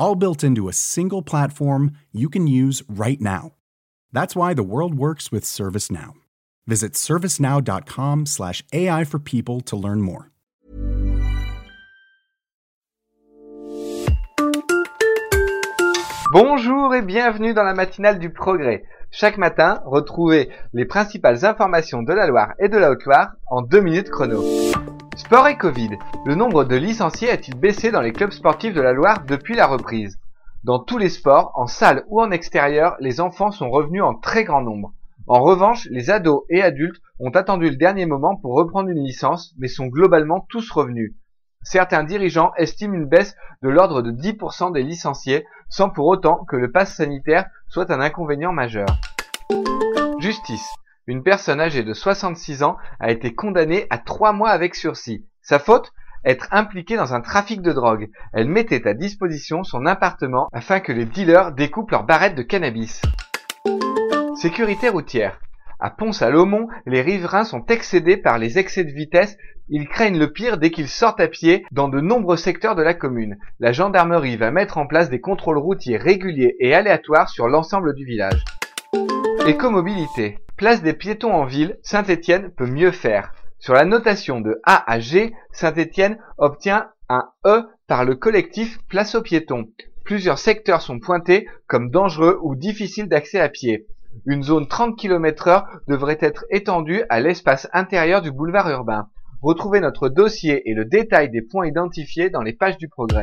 all built into a single platform you can use right now. That's why the world works with ServiceNow. Visit servicenow.com/slash AI for people to learn more. Bonjour et bienvenue dans la matinale du progrès. Chaque matin, retrouvez les principales informations de la Loire et de la Haute-Loire en deux minutes chrono. Sport et Covid. Le nombre de licenciés a-t-il baissé dans les clubs sportifs de la Loire depuis la reprise? Dans tous les sports, en salle ou en extérieur, les enfants sont revenus en très grand nombre. En revanche, les ados et adultes ont attendu le dernier moment pour reprendre une licence, mais sont globalement tous revenus. Certains dirigeants estiment une baisse de l'ordre de 10% des licenciés, sans pour autant que le pass sanitaire soit un inconvénient majeur. Justice. Une personne âgée de 66 ans a été condamnée à trois mois avec sursis. Sa faute? Être impliquée dans un trafic de drogue. Elle mettait à disposition son appartement afin que les dealers découpent leurs barrettes de cannabis. Sécurité routière. À Pont-Salomon, les riverains sont excédés par les excès de vitesse. Ils craignent le pire dès qu'ils sortent à pied dans de nombreux secteurs de la commune. La gendarmerie va mettre en place des contrôles routiers réguliers et aléatoires sur l'ensemble du village. Écomobilité. Place des piétons en ville, Saint-Étienne peut mieux faire. Sur la notation de A à G, Saint-Étienne obtient un E par le collectif Place aux piétons. Plusieurs secteurs sont pointés comme dangereux ou difficiles d'accès à pied. Une zone 30 km heure devrait être étendue à l'espace intérieur du boulevard urbain. Retrouvez notre dossier et le détail des points identifiés dans les pages du progrès.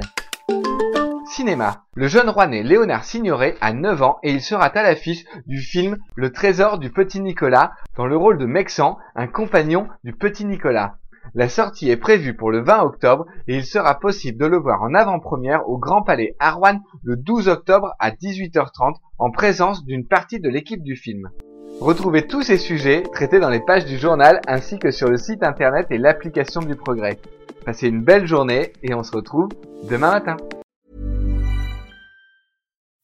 Cinéma. Le jeune Rouennais Léonard Signoret a 9 ans et il sera à l'affiche du film Le trésor du petit Nicolas dans le rôle de Mexan, un compagnon du petit Nicolas. La sortie est prévue pour le 20 octobre et il sera possible de le voir en avant-première au Grand Palais Arwan le 12 octobre à 18h30 en présence d'une partie de l'équipe du film. Retrouvez tous ces sujets traités dans les pages du journal ainsi que sur le site internet et l'application du progrès. Passez une belle journée et on se retrouve demain matin.